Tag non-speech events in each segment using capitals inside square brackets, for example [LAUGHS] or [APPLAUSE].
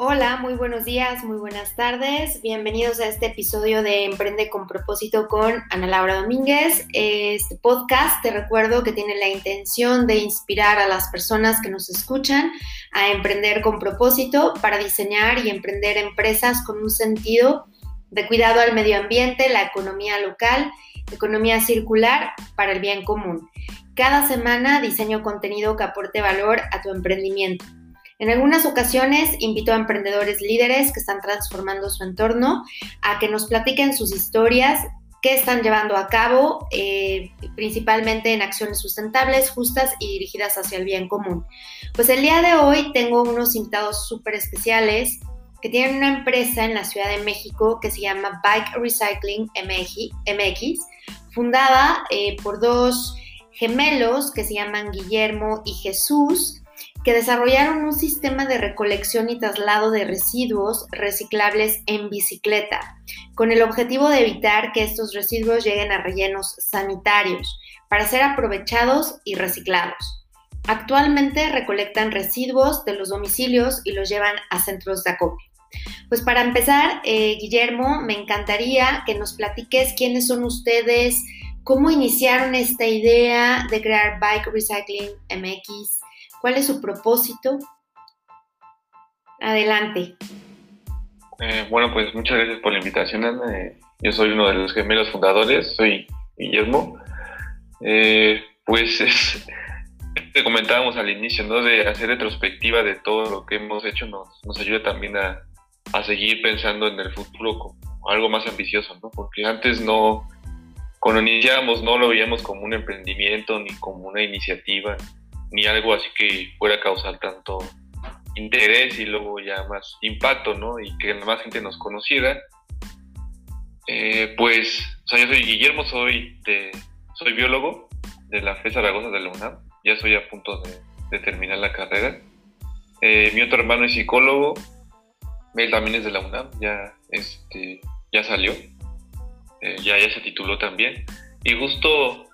Hola, muy buenos días, muy buenas tardes. Bienvenidos a este episodio de Emprende con propósito con Ana Laura Domínguez. Este podcast te recuerdo que tiene la intención de inspirar a las personas que nos escuchan a emprender con propósito para diseñar y emprender empresas con un sentido de cuidado al medio ambiente, la economía local, economía circular para el bien común. Cada semana diseño contenido que aporte valor a tu emprendimiento. En algunas ocasiones invito a emprendedores líderes que están transformando su entorno a que nos platiquen sus historias, qué están llevando a cabo, eh, principalmente en acciones sustentables, justas y dirigidas hacia el bien común. Pues el día de hoy tengo unos invitados súper especiales que tienen una empresa en la Ciudad de México que se llama Bike Recycling MX, fundada eh, por dos gemelos que se llaman Guillermo y Jesús que desarrollaron un sistema de recolección y traslado de residuos reciclables en bicicleta, con el objetivo de evitar que estos residuos lleguen a rellenos sanitarios para ser aprovechados y reciclados. Actualmente recolectan residuos de los domicilios y los llevan a centros de acopio. Pues para empezar, eh, Guillermo, me encantaría que nos platiques quiénes son ustedes, cómo iniciaron esta idea de crear Bike Recycling MX, ¿Cuál es su propósito? Adelante. Eh, bueno, pues muchas gracias por la invitación, Ana. Eh, yo soy uno de los gemelos fundadores, soy Guillermo. Eh, pues [LAUGHS] es, te comentábamos al inicio, ¿no? De hacer retrospectiva de todo lo que hemos hecho nos, nos ayuda también a, a seguir pensando en el futuro como algo más ambicioso, ¿no? Porque antes no, cuando iniciábamos no lo veíamos como un emprendimiento ni como una iniciativa, ni algo así que pueda causar tanto interés y luego ya más impacto, ¿no? Y que más gente nos conociera. Eh, pues, o sea, yo soy Guillermo, soy, de, soy biólogo de la FE Zaragoza de la UNAM, ya estoy a punto de, terminar la carrera. Eh, mi otro hermano es psicólogo, él también es de la UNAM, ya, este, ya salió, eh, ya, ya se tituló también. Y justo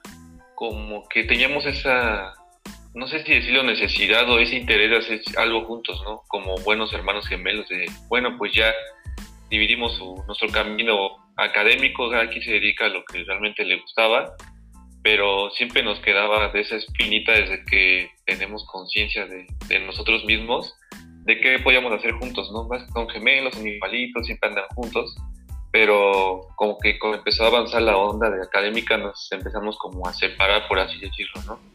como que teníamos esa no sé si decirlo necesidad o ese interés de hacer algo juntos, ¿no? Como buenos hermanos gemelos de, bueno, pues ya dividimos nuestro camino académico, cada se dedica a lo que realmente le gustaba, pero siempre nos quedaba de esa espinita desde que tenemos conciencia de, nosotros mismos, de qué podíamos hacer juntos, ¿no? Más con gemelos, son igualitos, siempre andan juntos, pero como que empezó a avanzar la onda de académica nos empezamos como a separar, por así decirlo, ¿no?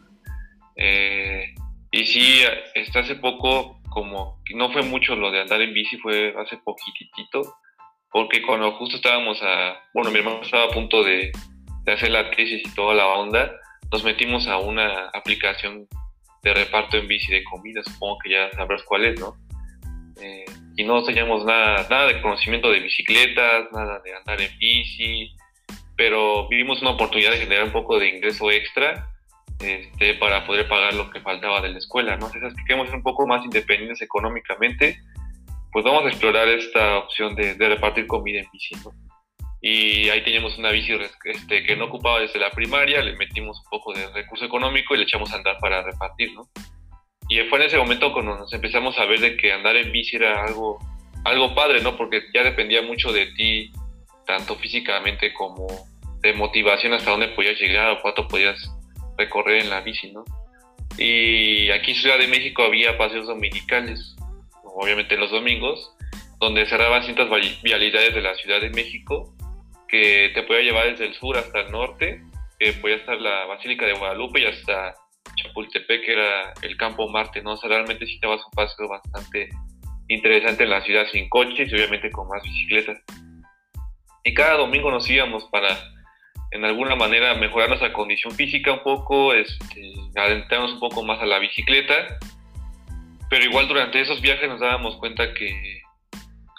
Eh, y sí, hasta hace poco, como no fue mucho lo de andar en bici, fue hace poquitito, porque cuando justo estábamos a, bueno, mi hermano estaba a punto de, hacer la tesis y toda la onda, nos metimos a una aplicación de reparto en bici de comida, supongo que ya sabrás cuál es, ¿no? Eh, y no teníamos nada, nada de conocimiento de bicicletas, nada de andar en bici, pero vivimos una oportunidad de generar un poco de ingreso extra este, para poder pagar lo que faltaba de la escuela, ¿no? Si queremos ser un poco más independientes económicamente, pues vamos a explorar esta opción de, repartir comida en bici, ¿no? Y ahí teníamos una bici este, que no ocupaba desde la primaria, le metimos un poco de recurso económico y le echamos a andar para repartir, ¿no? Y fue en ese momento cuando nos empezamos a ver de que andar en bici era algo, algo padre, ¿no? Porque ya dependía mucho de ti, tanto físicamente como de motivación hasta dónde podías llegar o cuánto podías recorrer en la bici, ¿no? Y aquí en Ciudad de México había paseos dominicales, obviamente los domingos, donde cerraban ciertas vialidades de la Ciudad de México que te podía llevar desde el sur hasta el norte, que podía estar la Basílica de Guadalupe y hasta Chapultepec, que era el Campo Marte, ¿no? O sea, realmente sí te vas un paseo bastante interesante en la ciudad sin coches y obviamente con más bicicletas. Y cada domingo nos íbamos para en alguna manera mejorar nuestra condición física un poco, este, adentrarnos un poco más a la bicicleta, pero igual durante esos viajes nos dábamos cuenta que,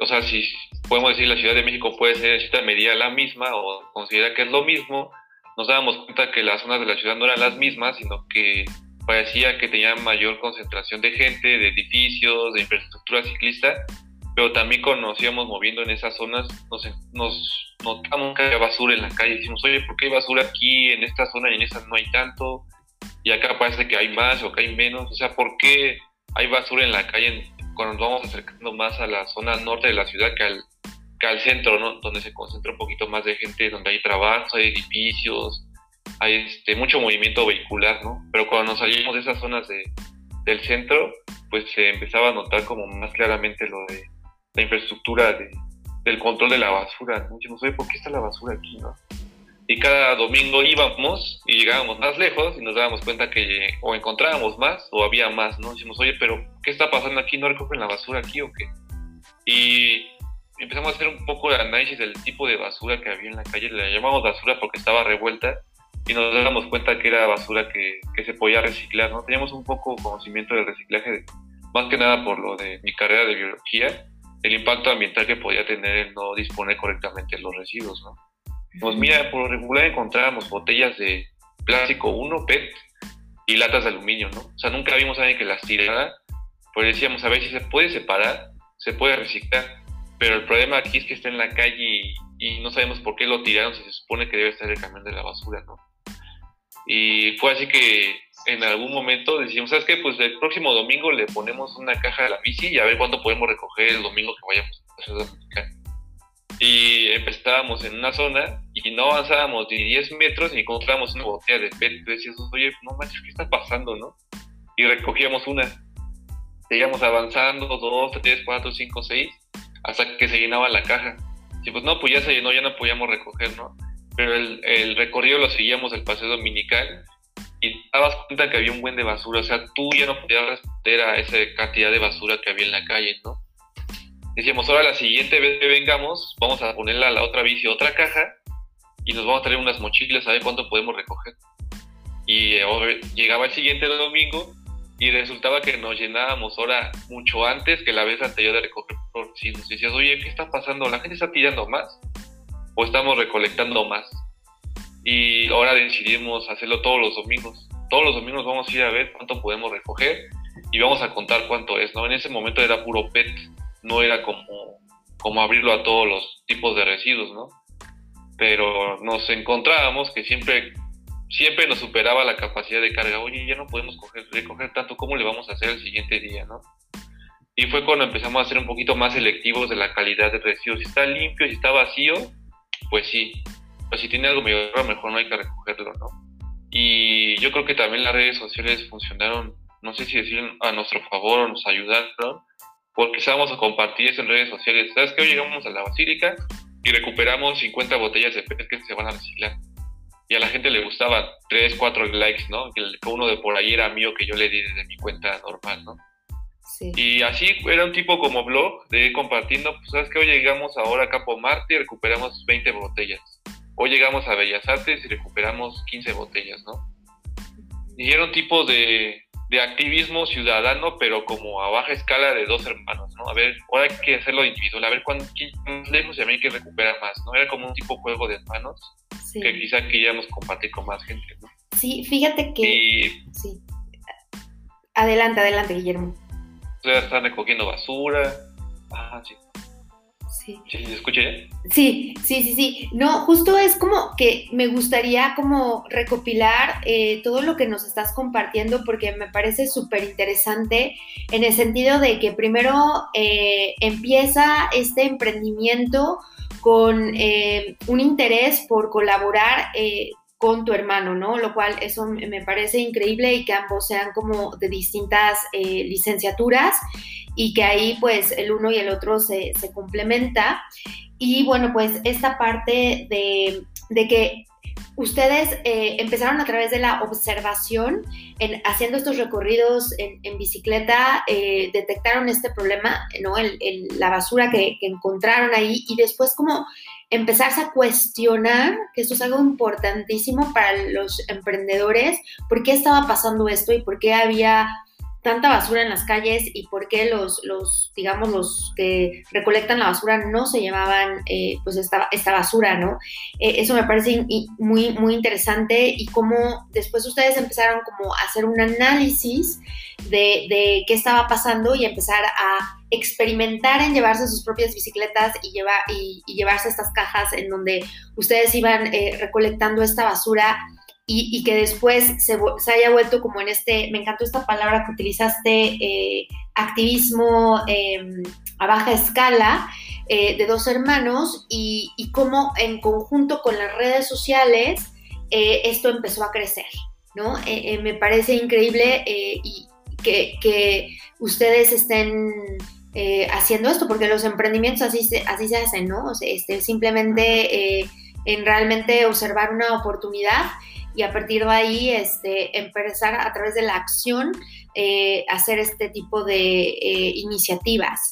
o sea, si podemos decir la Ciudad de México puede ser en cierta medida la misma o considera que es lo mismo, nos dábamos cuenta que las zonas de la ciudad no eran las mismas, sino que parecía que tenían mayor concentración de gente, de edificios, de infraestructura ciclista, pero también conocíamos moviendo en esas zonas, nos, nos notamos que había basura en la calle, decimos, oye, ¿por qué hay basura aquí en esta zona y en esta no hay tanto? Y acá parece que hay más o que hay menos, o sea, ¿por qué hay basura en la calle cuando nos vamos acercando más a la zona norte de la ciudad que al, que al centro, ¿no? Donde se concentra un poquito más de gente, donde hay trabajo, hay edificios, hay este, mucho movimiento vehicular, ¿no? Pero cuando nos salimos de esas zonas de, del centro, pues se empezaba a notar como más claramente lo de la infraestructura de, del control de la basura, ¿no? Dijimos, oye, ¿por qué está la basura aquí, no? Y cada domingo íbamos y llegábamos más lejos y nos dábamos cuenta que o encontrábamos más o había más, ¿no? Dijimos, oye, pero ¿qué está pasando aquí? ¿No recogen la basura aquí o qué? Y empezamos a hacer un poco de análisis del tipo de basura que había en la calle. Le llamamos basura porque estaba revuelta y nos dábamos cuenta que era basura que, que se podía reciclar, ¿no? Teníamos un poco conocimiento del reciclaje, más que nada por lo de mi carrera de biología el impacto ambiental que podía tener el no disponer correctamente de los residuos, ¿no? Pues mira, por regular encontrábamos botellas de plástico 1, PET y latas de aluminio, ¿no? O sea, nunca vimos a alguien que las tirara, pues decíamos, a ver si se puede separar, se puede reciclar, pero el problema aquí es que está en la calle y, y no sabemos por qué lo tiraron si se supone que debe estar el camión de la basura, ¿no? Y fue así que en algún momento decimos, ¿sabes qué? Pues el próximo domingo le ponemos una caja a la bici y a ver cuánto podemos recoger el domingo que vayamos a Ciudad Mexicana. Y empezábamos en una zona y no avanzábamos ni 10 metros y encontrábamos una botella de PET. Y decías, oye, no manches, ¿qué está pasando, no? Y recogíamos una. Seguíamos avanzando, 2, 3, 4, 5, 6, hasta que se llenaba la caja. Y pues no, pues ya se llenó, ya no podíamos recoger, ¿no? Pero el, el recorrido lo seguíamos el paseo dominical y dabas cuenta que había un buen de basura, o sea, tú ya no podías responder a esa cantidad de basura que había en la calle, ¿no? Decíamos, ahora la siguiente vez que vengamos, vamos a ponerla a la otra bici otra caja y nos vamos a traer unas mochilas a ver cuánto podemos recoger. Y eh, llegaba el siguiente domingo y resultaba que nos llenábamos ahora mucho antes que la vez anterior de recoger si nos decías, oye, ¿qué está pasando? ¿La gente está tirando más? ¿O estamos recolectando más? Y ahora decidimos hacerlo todos los domingos. Todos los domingos vamos a ir a ver cuánto podemos recoger y vamos a contar cuánto es, ¿no? En ese momento era puro PET, no era como, como abrirlo a todos los tipos de residuos, ¿no? Pero nos encontrábamos que siempre, siempre nos superaba la capacidad de carga. Oye, ya no podemos recoger tanto, ¿cómo le vamos a hacer el siguiente día, no? Y fue cuando empezamos a ser un poquito más selectivos de la calidad de residuos. Si está limpio, si está vacío, pues sí, pues si tiene algo mejor, mejor no hay que recogerlo, ¿no? Y yo creo que también las redes sociales funcionaron, no sé si decir a nuestro favor o nos ayudaron, porque estábamos a compartir eso en redes sociales. ¿Sabes qué? Hoy llegamos a la basílica y recuperamos 50 botellas de PET que se van a reciclar. Y a la gente le gustaban 3, 4 likes, ¿no? Que uno de por ahí era mío que yo le di desde mi cuenta normal, ¿no? Sí. Y así era un tipo como blog de compartiendo, pues sabes que hoy llegamos ahora a Campo Marte y recuperamos 20 botellas Hoy llegamos a Bellas Artes y recuperamos 15 botellas, ¿no? Y era un tipo de, de activismo ciudadano, pero como a baja escala de dos hermanos, ¿no? A ver, ahora hay que hacerlo individual, a ver cuán, más lejos y a mí hay que recuperar más, ¿no? Era como un tipo juego de hermanos que quizá queríamos compartir con más gente, ¿no? Sí, fíjate que... Sí. Adelante, adelante, Guillermo. Están recogiendo basura. Ah, sí. Sí. ¿Sí Sí, sí, sí, sí. No, justo es como que me gustaría como recopilar eh, todo lo que nos estás compartiendo porque me parece súper interesante en el sentido de que primero eh, empieza este emprendimiento con eh, un interés por colaborar con tu hermano, ¿no? Lo cual eso me parece increíble y que ambos sean como de distintas licenciaturas y que ahí pues el uno y el otro se, se complementa. Y bueno, pues esta parte de, de que ustedes eh, empezaron a través de la observación, en, haciendo estos recorridos en, bicicleta, eh, detectaron este problema, ¿no? El, la basura que, que, encontraron ahí y después como empezarse a cuestionar, que eso es algo importantísimo para los emprendedores, por qué estaba pasando esto y por qué había tanta basura en las calles y por qué los, los digamos, los que recolectan la basura no se llevaban eh, pues esta, esta, basura, ¿no? Eh, eso me parece muy, muy interesante y cómo después ustedes empezaron como a hacer un análisis de, de qué estaba pasando y empezar a experimentar en llevarse sus propias bicicletas y, y, llevarse estas cajas en donde ustedes iban eh, recolectando esta basura y, que después se, haya vuelto como en este, me encantó esta palabra que utilizaste, eh, activismo em, a baja escala eh, de dos hermanos y, y, cómo en conjunto con las redes sociales eh, esto empezó a crecer, ¿no? me parece increíble y que, ustedes estén haciendo esto, porque los emprendimientos así se, así se hacen, ¿no? este, simplemente en realmente observar una oportunidad y a partir de ahí este, empezar a través de la acción eh, hacer este tipo de eh, iniciativas.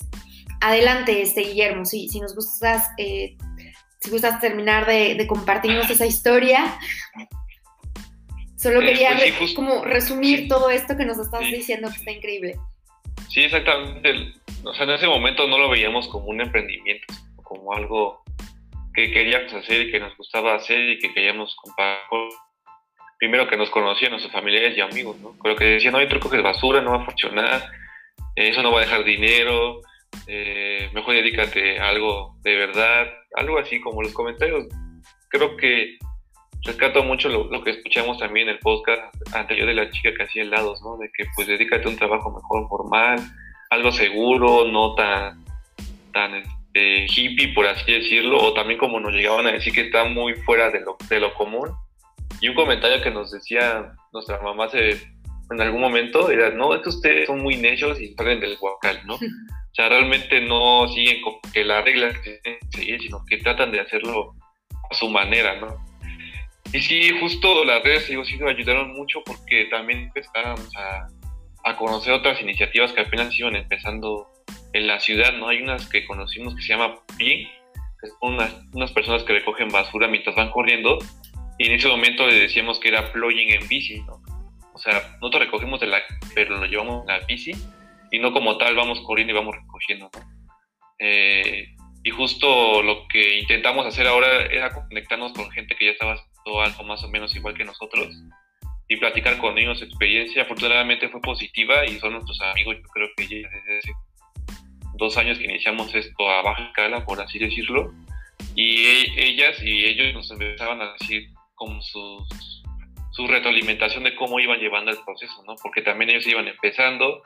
Adelante, este, Guillermo, si, si nos gustas, eh, si gustas terminar de, compartirnos esa historia. Solo quería pues como resumir todo esto que nos estás diciendo que está increíble. Sí, exactamente. O sea, en ese momento no lo veíamos como un emprendimiento, como algo que queríamos hacer y que nos gustaba hacer y que queríamos compartir primero que nos conocían nuestros familiares y amigos, ¿no? Creo que decían, no, hay truco que basura, no va a funcionar, eso no va a dejar dinero, eh, mejor dedícate a algo de verdad, algo así como los comentarios. Creo que rescato mucho lo, que escuchamos también en el podcast anterior de la chica que hacía helados, ¿no? De que pues dedícate a un trabajo mejor formal, algo seguro, no tan, tan este, hippie, por así decirlo, o también como nos llegaban a decir que está muy fuera de lo, de lo común y un comentario que nos decía nuestra mamá en algún momento era, no, es que ustedes son muy necios y salen del guacal, ¿no? [LAUGHS] O sea, realmente no siguen con que la regla que seguir, sino que tratan de hacerlo a su manera, ¿no? Y sí, justo las redes sí, ayudaron mucho porque también empezábamos a, a, conocer otras iniciativas que apenas iban empezando en la ciudad, ¿no? Hay unas que conocimos que se llama PI, que son unas, unas personas que recogen basura mientras van corriendo y en ese momento le decíamos que era plugin en bici, ¿no? O sea, nosotros recogemos de la, pero lo llevamos en la bici y no como tal vamos corriendo y vamos recogiendo, ¿no? Eh, y justo lo que intentamos hacer ahora era conectarnos con gente que ya estaba haciendo algo más o menos igual que nosotros y platicar con ellos su experiencia. Afortunadamente fue positiva y son nuestros amigos. Yo creo que ya desde hace dos años que iniciamos esto a baja escala, por así decirlo. Y e, ellas y ellos nos empezaban a decir como su, su retroalimentación de cómo iban llevando el proceso, ¿no? Porque también ellos iban empezando,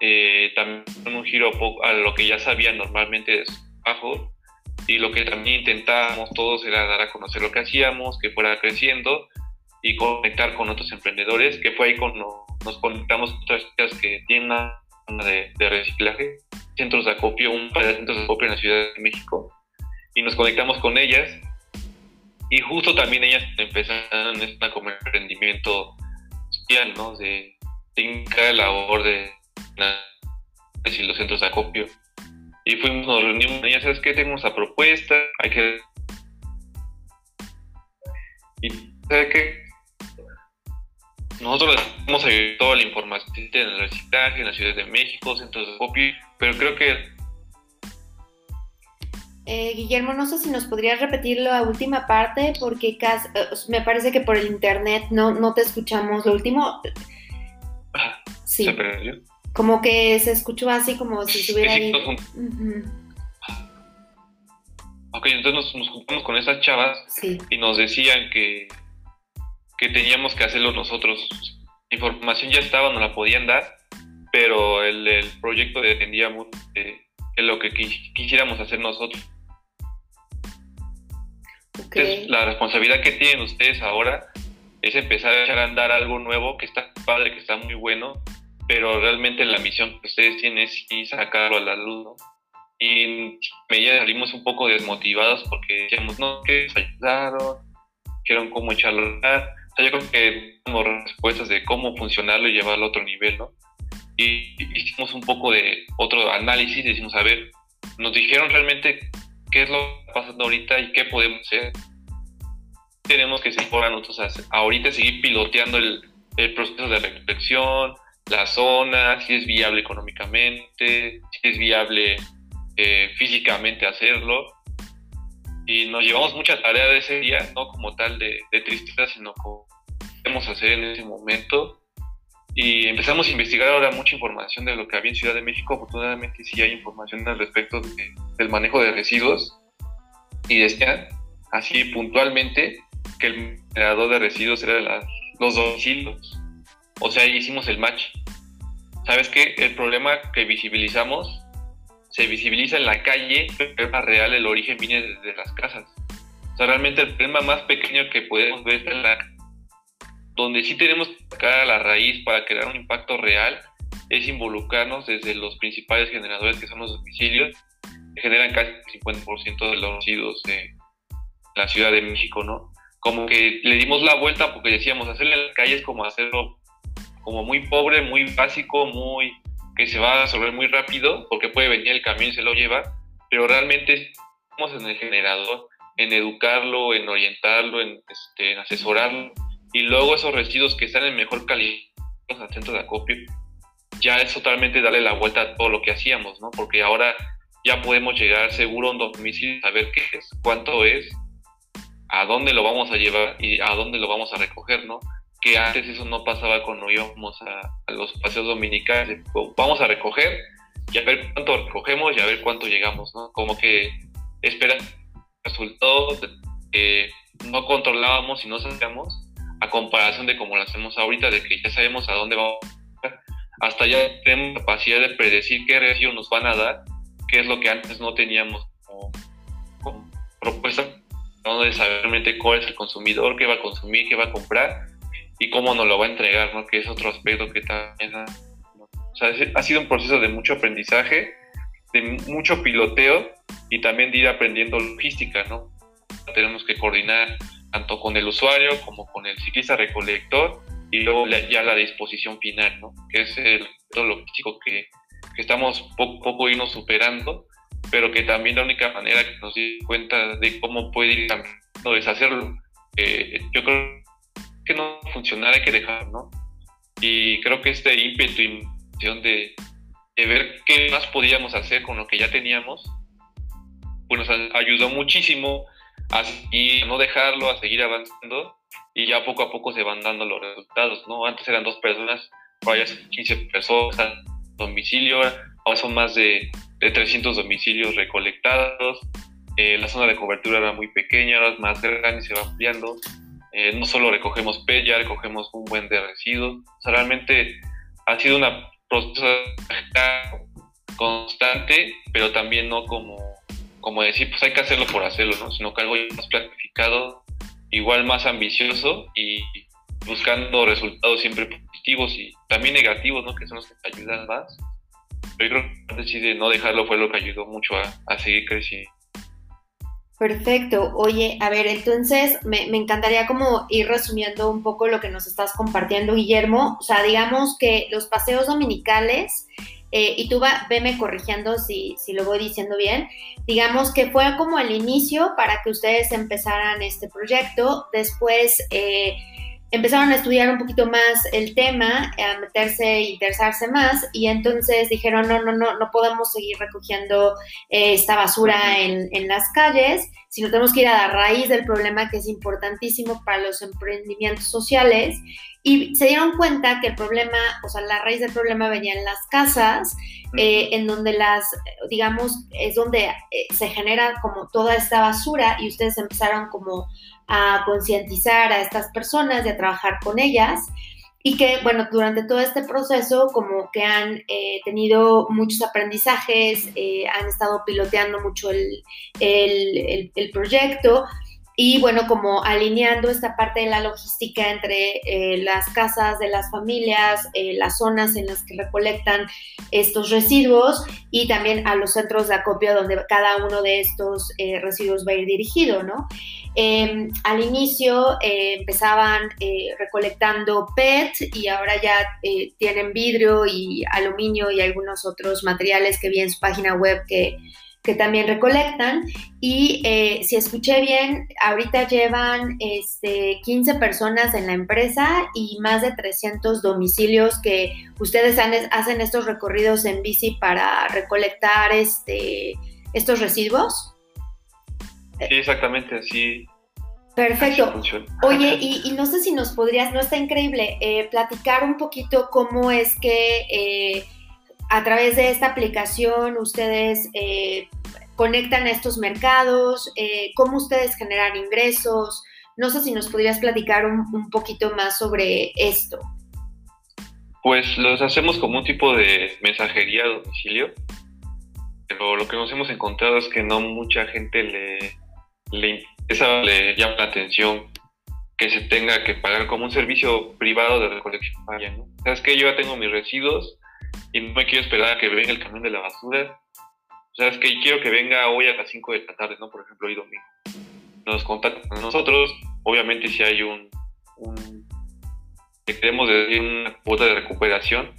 eh, también un giro a lo que ya sabían normalmente de su trabajo, y lo que también intentábamos todos era dar a conocer lo que hacíamos, que fuera creciendo y conectar con otros emprendedores, que fue ahí cuando nos conectamos con otras chicas que tienen una de, de reciclaje, centros de acopio, un par de centros de acopio en la Ciudad de México, y nos conectamos con ellas y justo también ellas empezaron esta como emprendimiento social, ¿no? De, cada labor de, de los centros de acopio. Y fuimos, nos reunimos ellas, ¿sabes qué? Tenemos la propuesta, hay que... Y ¿sabes qué? Nosotros les hemos ayudado toda la información en el reciclaje, en la Ciudad de México, centros de acopio, pero creo que eh, Guillermo, no sé si nos podrías repetir la última parte porque eh, me parece que por el internet no, no te escuchamos. Lo último... Sí. ¿Se perdió? Como que se escuchó así como si estuviera ahí. Ok, entonces nos, juntamos con esas chavas y nos decían que, que teníamos que hacerlo nosotros. La información ya estaba, nos la podían dar, pero el, el proyecto dependía mucho de, lo que quisiéramos hacer nosotros. Entonces, la responsabilidad que tienen ustedes ahora es empezar a echar a andar algo nuevo que está padre, que está muy bueno, pero realmente la misión que ustedes tienen es sacarlo a la luz, ¿no? Y ya salimos un poco desmotivados porque decíamos, no, que nos ayudaron, dijeron cómo echarlo a andar. O sea, yo creo que tenemos respuestas de cómo funcionarlo y llevarlo a otro nivel, ¿no? Y hicimos un poco de otro análisis, decimos, a ver, nos dijeron realmente qué es lo que está pasando ahorita y qué podemos hacer. Tenemos que seguir por nosotros ahorita seguir piloteando el, proceso de reflexión, la zona, si es viable económicamente, si es viable eh, físicamente hacerlo. Y nos llevamos mucha tarea de ese día, no como tal de, de tristeza, sino como podemos hacer en ese momento y empezamos a investigar ahora mucha información de lo que había en Ciudad de México. Afortunadamente sí hay información al respecto del manejo de residuos y decían así puntualmente que el generador de residuos era los domicilios. O sea, hicimos el match. ¿Sabes qué? El problema que visibilizamos se visibiliza en la calle, pero en real el origen viene desde las casas. O sea, realmente el problema más pequeño que podemos ver está en la... Donde sí tenemos que sacar a la raíz para crear un impacto real es involucrarnos desde los principales generadores que son los domicilios, que generan casi el 50% de los residuos de la Ciudad de México, ¿no? Como que le dimos la vuelta porque decíamos, hacerle en las calles como hacerlo como muy pobre, muy básico, muy que se va a resolver muy rápido porque puede venir el camión y se lo lleva, pero realmente estamos en el generador, en educarlo, en orientarlo, en, este, asesorarlo y luego esos residuos que están en mejor calidad al centro de acopio, ya es totalmente darle la vuelta a todo lo que hacíamos, ¿no? Porque ahora ya podemos llegar seguro a un domicilio, saber qué es, cuánto es, a dónde lo vamos a llevar y a dónde lo vamos a recoger, ¿no? que antes eso no pasaba cuando íbamos a, los paseos dominicales. Vamos a recoger y a ver cuánto recogemos y a ver cuánto llegamos, ¿no? Como que esperar resultados que no controlábamos y no sabíamos a comparación de como lo hacemos ahorita, de que ya sabemos a dónde vamos. Hasta ya tenemos capacidad de predecir qué residuos nos van a dar, que es lo que antes no teníamos como, propuesta, ¿no? de saber realmente cuál es el consumidor, qué va a consumir, qué va a comprar y cómo nos lo va a entregar, ¿no? Que es otro aspecto que también ha, o sea, ha sido un proceso de mucho aprendizaje, de mucho piloteo y también de ir aprendiendo logística, ¿no? Tenemos que coordinar tanto con el usuario como con el ciclista recolector y luego ya la disposición final, ¿no? Que es el todo logístico que, que estamos poco a poco irnos superando, pero que también la única manera que nos dimos cuenta de cómo puede ir cambiando es hacerlo. Eh, yo creo que no funcionar hay que dejar, ¿no? Y creo que este ímpetu y de, de ver qué más podíamos hacer con lo que ya teníamos, pues nos ayudó muchísimo a no dejarlo, a seguir avanzando y ya poco a poco se van dando los resultados, ¿no? Antes eran dos personas, ahora ya son 15 personas, domicilio, ahora son más de, de 300 domicilios recolectados, eh, la zona de cobertura era muy pequeña, ahora es más grande y se va ampliando. Eh, no solo recogemos pez, ya recogemos un buen de residuos. O sea, realmente ha sido una proceso constante, pero también no como, como decir, pues hay que hacerlo por hacerlo, ¿no? Sino que algo más planificado, igual más ambicioso y buscando resultados siempre positivos y también negativos, ¿no? Que son los que te ayudan más. Pero yo creo que decide no dejarlo fue lo que ayudó mucho a, a seguir creciendo. Perfecto. Oye, a ver, entonces me, encantaría como ir resumiendo un poco lo que nos estás compartiendo, Guillermo. O sea, digamos que los paseos dominicales, eh, y tú va, veme corrigiendo si, si lo voy diciendo bien, digamos que fue como el inicio para que ustedes empezaran este proyecto. Después... Eh, empezaron a estudiar un poquito más el tema, a meterse e interesarse más y entonces dijeron, no, no, no, no podemos seguir recogiendo eh, esta basura en, en, las calles, sino tenemos que ir a la raíz del problema que es importantísimo para los emprendimientos sociales y se dieron cuenta que el problema, o sea, la raíz del problema venía en las casas, eh, en donde las, digamos, es donde eh, se genera como toda esta basura y ustedes empezaron como a concientizar a estas personas y a trabajar con ellas. Y que, bueno, durante todo este proceso como que han eh, tenido muchos aprendizajes, han estado piloteando mucho el, el, el proyecto y bueno, como alineando esta parte de la logística entre eh, las casas de las familias, eh, las zonas en las que recolectan estos residuos y también a los centros de acopio donde cada uno de estos eh, residuos va a ir dirigido, ¿no? Em, al inicio empezaban recolectando PET y ahora ya tienen vidrio y aluminio y algunos otros materiales que vi en su página web que que también recolectan. Y eh, si escuché bien, ahorita llevan este, 15 personas en la empresa y más de 300 domicilios que ustedes hacen estos recorridos en bici para recolectar este, estos residuos. Sí, exactamente, así. Perfecto. [LAUGHS] Oye, y, no sé si nos podrías, no está increíble, eh, platicar un poquito cómo es que... Eh, a través de esta aplicación ustedes eh, conectan estos mercados, eh, cómo ustedes generan ingresos, No sé si nos podrías platicar un, un poquito más sobre esto. Pues los hacemos como un tipo de mensajería a domicilio, pero lo que nos hemos encontrado es que no mucha gente le, le, le llama la atención que se tenga que pagar como un servicio privado de recolección. ¿no? Sabes que yo ya tengo mis residuos y no me quiero esperar a que venga el camión de la basura. O sea, es que quiero que venga hoy a las 5 de la tarde, ¿no? Por ejemplo, hoy domingo. Nos contactan a nosotros. Obviamente, si hay un, un que queremos decir una cuota de recuperación,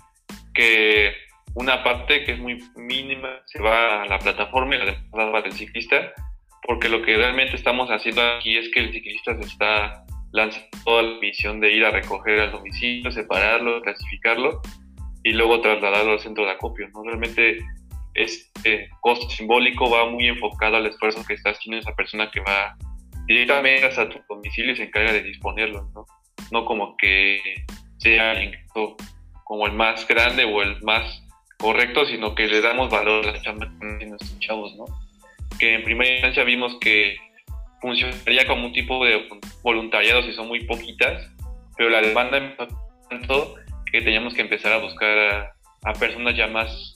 que una parte que es muy mínima se va a la plataforma y la demás para el ciclista, porque lo que realmente estamos haciendo aquí es que el ciclista se está lanzando toda la misión de ir a recoger al domicilio, separarlo, clasificarlo y luego trasladarlo al centro de acopio. ¿no? Realmente este costo simbólico va muy enfocado al esfuerzo que está haciendo esa persona que va directamente hasta tu domicilio y se encarga de disponerlo, ¿no? No como que sea el como el más grande o el más correcto, sino que le damos valor a las chambas que nuestros chavos, ¿no? Que en primera instancia vimos que funcionaría como un tipo de voluntariado si son muy poquitas, pero la demanda tanto que teníamos que empezar a buscar a, personas ya más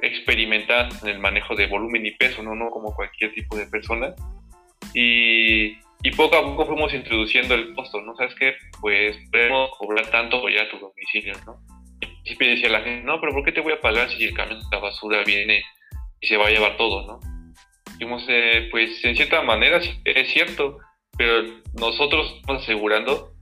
experimentadas en el manejo de volumen y peso, no, no como cualquier tipo de persona. Y, y poco a poco fuimos introduciendo el costo, ¿no? ¿Sabes qué? Pues podemos cobrar tanto ya a tu domicilio, ¿no? Y siempre decía la gente, no, pero ¿por qué te voy a pagar si el camión de la basura viene y se va a llevar todo, ¿no? Dijimos, eh, pues en cierta manera es cierto, pero nosotros estamos asegurando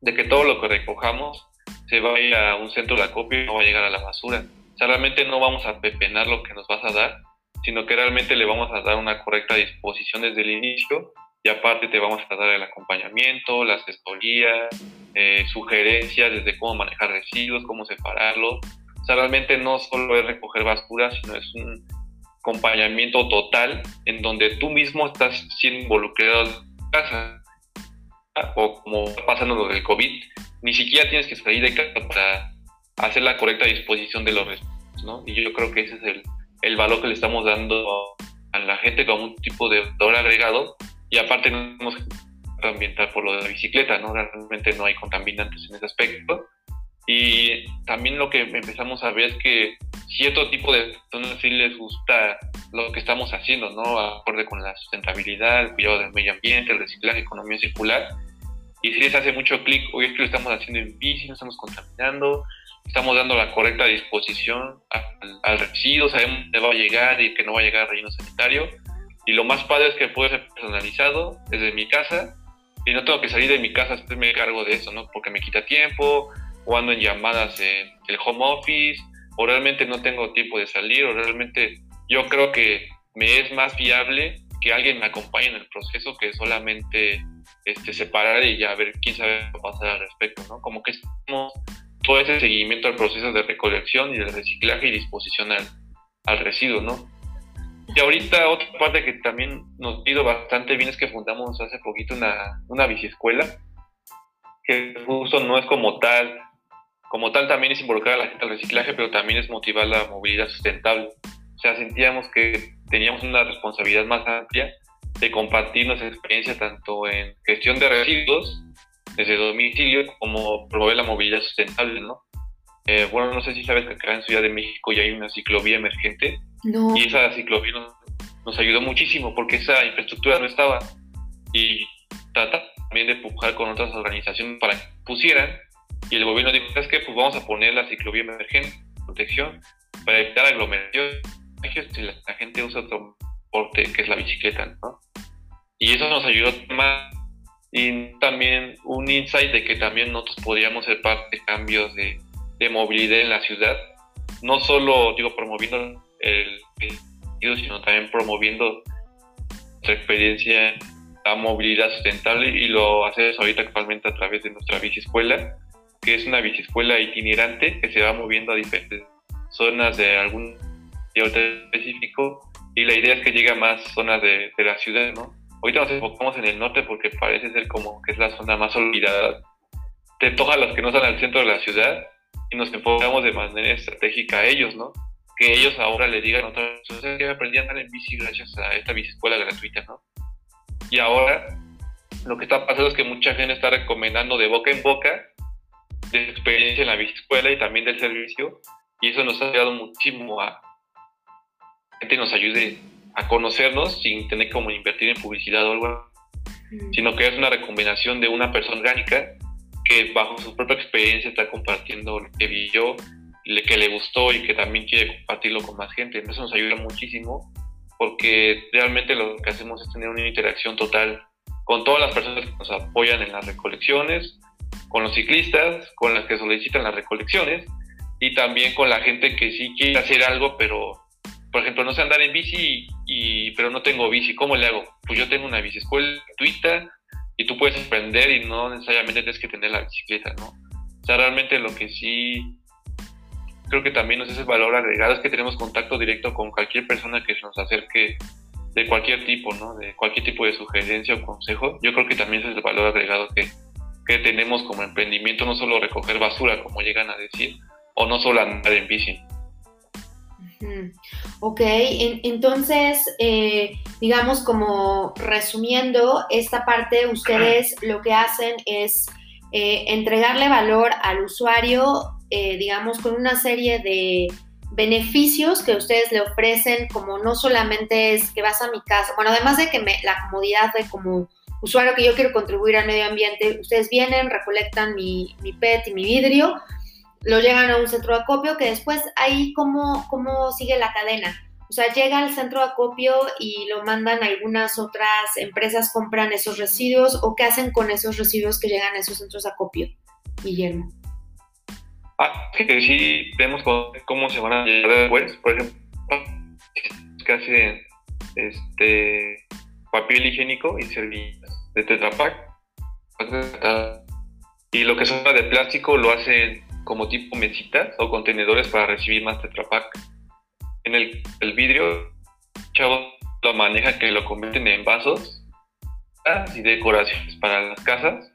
de que todo lo que recojamos se va a ir a un centro de acopio y no va a llegar a la basura. O sea, realmente no vamos a pepenar lo que nos vas a dar, sino que realmente le vamos a dar una correcta disposición desde el inicio y aparte te vamos a dar el acompañamiento, la asesoría, eh, sugerencias desde cómo manejar residuos, cómo separarlos. O sea, realmente no solo es recoger basura, sino es un acompañamiento total en donde tú mismo estás siendo involucrado en casa o como pasando lo del COVID, ni siquiera tienes que salir de casa para hacer la correcta disposición de los residuos, ¿no? Y yo creo que ese es el, el valor que le estamos dando a la gente como un tipo de valor agregado y aparte no tenemos que ambientar por lo de la bicicleta, ¿no? Realmente no hay contaminantes en ese aspecto. Y también lo que empezamos a ver es que cierto tipo de personas sí les gusta lo que estamos haciendo, ¿no? Acorde con la sustentabilidad, el cuidado del medio ambiente, el reciclaje, economía circular y si les hace mucho clic, hoy es que lo estamos haciendo en bici, no estamos contaminando, estamos dando la correcta disposición al, residuo, sabemos dónde va a llegar y que no va a llegar a relleno sanitario. Y lo más padre es que puede ser personalizado desde mi casa y no tengo que salir de mi casa me cargo de eso, ¿no? Porque me quita tiempo, o ando en llamadas en el home office, o realmente no tengo tiempo de salir, o realmente yo creo que me es más viable que alguien me acompañe en el proceso que solamente este, separar y ya ver quién sabe qué va a pasar al respecto, ¿no? Como que estamos todo ese seguimiento al proceso de recolección y de reciclaje y disposición al, al residuo, ¿no? Y ahorita otra parte que también nos ha ido bastante bien es que fundamos hace poquito una, una biciescuela, que justo no es como tal, como tal también es involucrar a la gente al reciclaje, pero también es motivar la movilidad sustentable. O sea, sentíamos que teníamos una responsabilidad más amplia de compartir nuestra experiencia tanto en gestión de residuos desde domicilio como promover la movilidad sustentable, ¿no? Eh, bueno, no sé si sabes que acá en Ciudad de México ya hay una ciclovía emergente y esa ciclovía nos, ayudó muchísimo porque esa infraestructura no estaba y trata también de empujar con otras organizaciones para que pusieran y el gobierno dijo, ¿sabes qué? Pues vamos a poner la ciclovía emergente, protección, para evitar aglomeración. Si la gente usa otro que es la bicicleta, ¿no? Y eso nos ayudó más. Y también un insight de que también nosotros podíamos ser parte de cambios de, de movilidad en la ciudad. No solo, digo, promoviendo el sino también promoviendo nuestra experiencia la movilidad sustentable y lo hacemos ahorita actualmente a través de nuestra biciescuela, que es una biciescuela itinerante que se va moviendo a diferentes zonas de algún específico y la idea es que llegue a más zonas de, de la ciudad, ¿no? Ahorita nos enfocamos en el norte porque parece ser como que es la zona más olvidada de todas las que no están al centro de la ciudad y nos enfocamos de manera estratégica a ellos, ¿no? Que ellos ahora le digan a otras personas que aprendí a andar en bici gracias a esta bicicleta gratuita, ¿no? Y ahora lo que está pasando es que mucha gente está recomendando de boca en boca de experiencia en la escuela y también del servicio, y eso nos ha ayudado muchísimo a que nos ayude a conocernos sin tener como invertir en publicidad o algo, mm. sino que es una recomendación de una persona orgánica que bajo su propia experiencia está compartiendo lo que vivió, que le gustó y que también quiere compartirlo con más gente. Eso nos ayuda muchísimo porque realmente lo que hacemos es tener una interacción total con todas las personas que nos apoyan en las recolecciones, con los ciclistas, con las que solicitan las recolecciones y también con la gente que sí quiere hacer algo, pero por ejemplo, no sé andar en bici, y, pero no tengo bici, ¿cómo le hago? Pues yo tengo una bici escuela gratuita y tú puedes aprender y no necesariamente tienes que tener la bicicleta, ¿no? O sea, realmente lo que sí creo que también nos es el valor agregado es que tenemos contacto directo con cualquier persona que nos acerque de cualquier tipo, ¿no? De cualquier tipo de sugerencia o consejo. Yo creo que también ese es el valor agregado que, que tenemos como emprendimiento, no solo recoger basura, como llegan a decir, o no solo andar en bici. Ok, entonces, eh, digamos como resumiendo esta parte, ustedes lo que hacen es eh, entregarle valor al usuario, eh, digamos, con una serie de beneficios que ustedes le ofrecen, como no solamente es que vas a mi casa, bueno, además de que me, la comodidad de como usuario que yo quiero contribuir al medio ambiente, ustedes vienen, recolectan mi, mi PET y mi vidrio, lo llevan a un centro de acopio que después ahí cómo, cómo sigue la cadena. O sea, llega al centro de acopio y lo mandan algunas otras empresas, compran esos residuos o qué hacen con esos residuos que llegan a esos centros de acopio, Guillermo. Ah, sí, vemos cómo se van a llegar después. Por ejemplo, que hacen este, papel higiénico y servilletas de Tetra Y lo que son de plástico lo hacen como tipo mesitas o contenedores para recibir más Tetra En el, el vidrio, chavos lo maneja que lo convierten en vasos y decoraciones para las casas.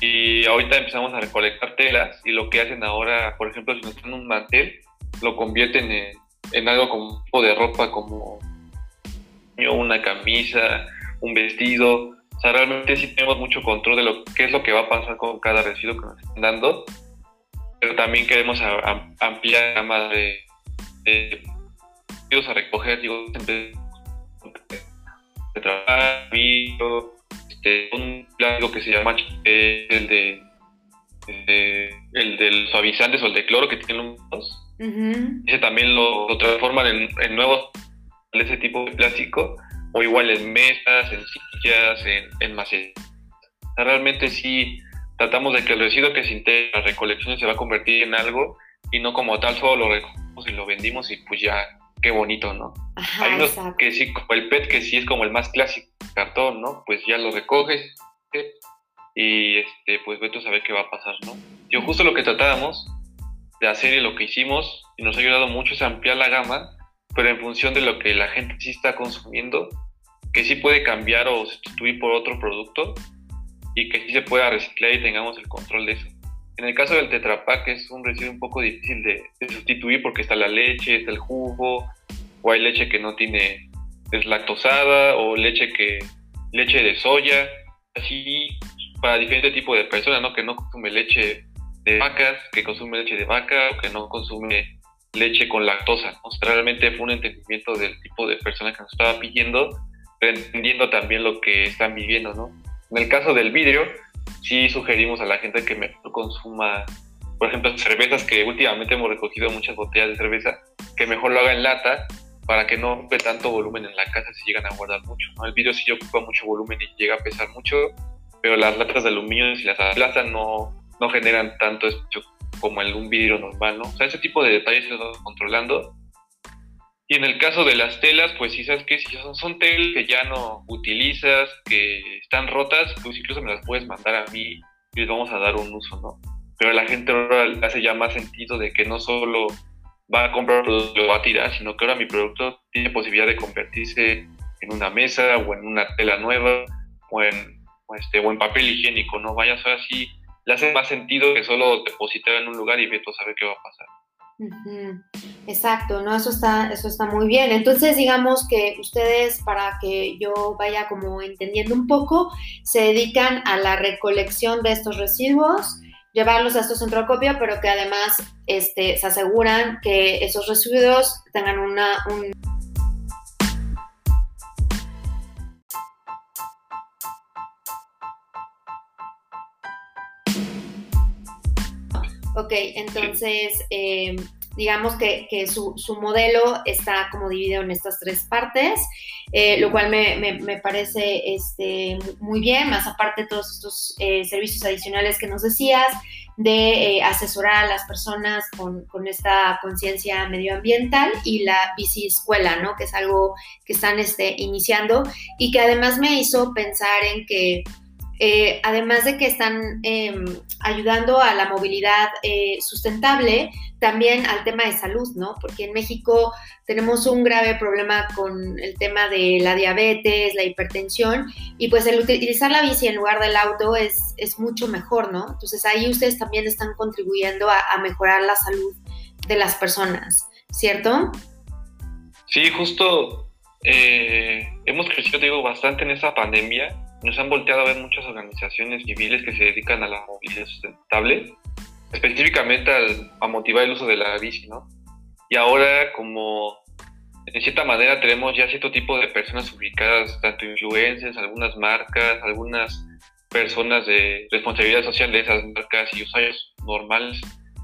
Y ahorita empezamos a recolectar telas y lo que hacen ahora, por ejemplo, si nos dan un mantel, lo convierten en, en algo como tipo de ropa como una camisa, un vestido. O sea, realmente sí tenemos mucho control de lo qué es lo que va a pasar con cada residuo que nos están dando pero también queremos ampliar la gama de, de a recoger, digo, de trabajo, este, un plástico que se llama el de, el del suavizantes o el de cloro que tienen los ese también lo, transforman en, en, nuevos ese tipo de plástico o igual en mesas, en sillas, en, en macetas. realmente sí tratamos de que el residuo que se integra las recolecciones se va a convertir en algo y no como tal solo lo recogemos y lo vendimos y pues ya, qué bonito, ¿no? Hay unos que sí, como el PET, que sí es como el más clásico, cartón, ¿no? Pues ya lo recoges y este, pues vete a saber qué va a pasar, ¿no? Yo justo lo que tratábamos de hacer y lo que hicimos y nos ha ayudado mucho es ampliar la gama, pero en función de lo que la gente sí está consumiendo, que sí puede cambiar o sustituir por otro producto, y que sí se pueda reciclar y tengamos el control de eso. En el caso del Tetra es un residuo un poco difícil de, sustituir porque está la leche, está el jugo, o hay leche que no tiene deslactosada, o leche que leche de soya, así para diferentes tipos de personas, ¿no? Que no consume leche de vacas, que consume leche de vaca, o que no consume leche con lactosa. ¿no? realmente fue un entendimiento del tipo de persona que nos estaba pidiendo, entendiendo también lo que están viviendo, ¿no? En el caso del vidrio, sí sugerimos a la gente que mejor consuma, por ejemplo, cervezas que últimamente hemos recogido muchas botellas de cerveza, que mejor lo haga en lata para que no ocupe tanto volumen en la casa si llegan a guardar mucho. El vidrio sí ocupa mucho volumen y llega a pesar mucho, pero las latas de aluminio, si las aplastan, no, no generan tanto espacio como el un vidrio normal, ¿no? O sea, ese tipo de detalles se están controlando y en el caso de las telas, pues si sabes que si son, son telas que ya no utilizas, que están rotas, pues incluso me las puedes mandar a mí y les vamos a dar un uso, ¿no? Pero la gente ahora le hace ya más sentido de que no solo va a comprar producto lo va a tirar, sino que ahora mi producto tiene posibilidad de convertirse en una mesa o en una tela nueva o en, este, o en papel higiénico, ¿no? Vaya, a ser así le hace más sentido que solo depositar en un lugar y ve a saber qué va a pasar. Exacto, ¿no? Eso está, eso está muy bien. Entonces, digamos que ustedes, para que yo vaya como entendiendo un poco, se dedican a la recolección de estos residuos, llevarlos a estos centros de acopio, pero que además este, se aseguran que esos residuos tengan una... Un... Ok, entonces, em, digamos que, su, modelo está como dividido en estas tres partes, eh, lo cual me, parece este, muy bien, más aparte de todos estos eh, servicios adicionales que nos decías, de eh, asesorar a las personas con, esta conciencia medioambiental y la bici escuela, ¿no? Que es algo que están este, iniciando y que además me hizo pensar en que eh, además de que están em, ayudando a la movilidad eh, sustentable, también al tema de salud, ¿no? Porque en México tenemos un grave problema con el tema de la diabetes, la hipertensión, y pues el utilizar la bici en lugar del auto es, mucho mejor, ¿no? Entonces ahí ustedes también están contribuyendo a, mejorar la salud de las personas, ¿cierto? Sí, justo eh, hemos crecido, digo, bastante en esa pandemia nos han volteado a ver muchas organizaciones civiles que se dedican a la movilidad sustentable, específicamente a motivar el uso de la bici, ¿no? Y ahora como en cierta manera tenemos ya cierto tipo de personas ubicadas, tanto influencers, algunas marcas, algunas personas de responsabilidad social de esas marcas y usuarios normales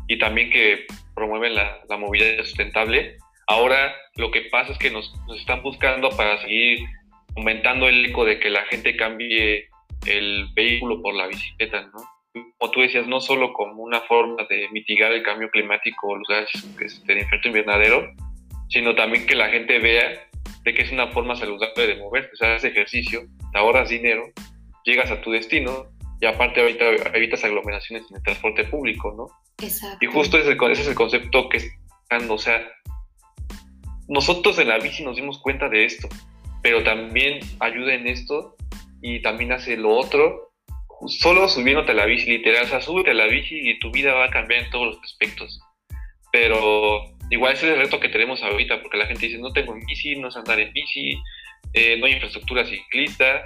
y también que promueven la, movilidad sustentable. Ahora lo que pasa es que nos, nos están buscando para seguir aumentando el eco de que la gente cambie el vehículo por la bicicleta, ¿no? Como tú decías, no solo como una forma de mitigar el cambio climático o los gases este, de efecto invernadero, sino también que la gente vea de que es una forma saludable de moverse, o sea, haces ejercicio, te ahorras dinero, llegas a tu destino y aparte ahorita evitas aglomeraciones en el transporte público, ¿no? Exacto. Y justo ese, ese es el concepto que están, o sea, nosotros en la bici nos dimos cuenta de esto, pero también ayuda en esto y también hace lo otro. Solo subiéndote a la bici, literal, o sea, súbete a la bici y tu vida va a cambiar en todos los aspectos. Pero igual ese es el reto que tenemos ahorita, porque la gente dice, no tengo bici, no sé andar en bici, eh, no hay infraestructura ciclista,